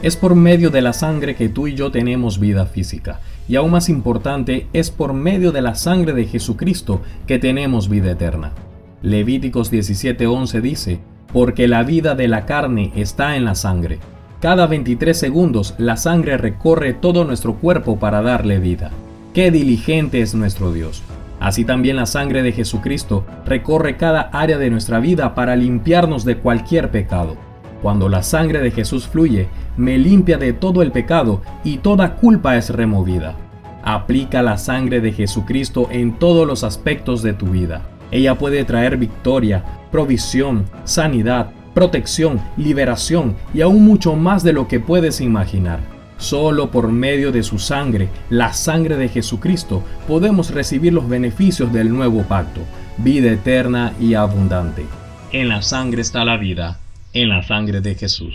Es por medio de la sangre que tú y yo tenemos vida física. Y aún más importante, es por medio de la sangre de Jesucristo que tenemos vida eterna. Levíticos 17:11 dice, porque la vida de la carne está en la sangre. Cada 23 segundos la sangre recorre todo nuestro cuerpo para darle vida. Qué diligente es nuestro Dios. Así también la sangre de Jesucristo recorre cada área de nuestra vida para limpiarnos de cualquier pecado. Cuando la sangre de Jesús fluye, me limpia de todo el pecado y toda culpa es removida. Aplica la sangre de Jesucristo en todos los aspectos de tu vida. Ella puede traer victoria, provisión, sanidad, protección, liberación y aún mucho más de lo que puedes imaginar. Solo por medio de su sangre, la sangre de Jesucristo, podemos recibir los beneficios del nuevo pacto, vida eterna y abundante. En la sangre está la vida, en la sangre de Jesús.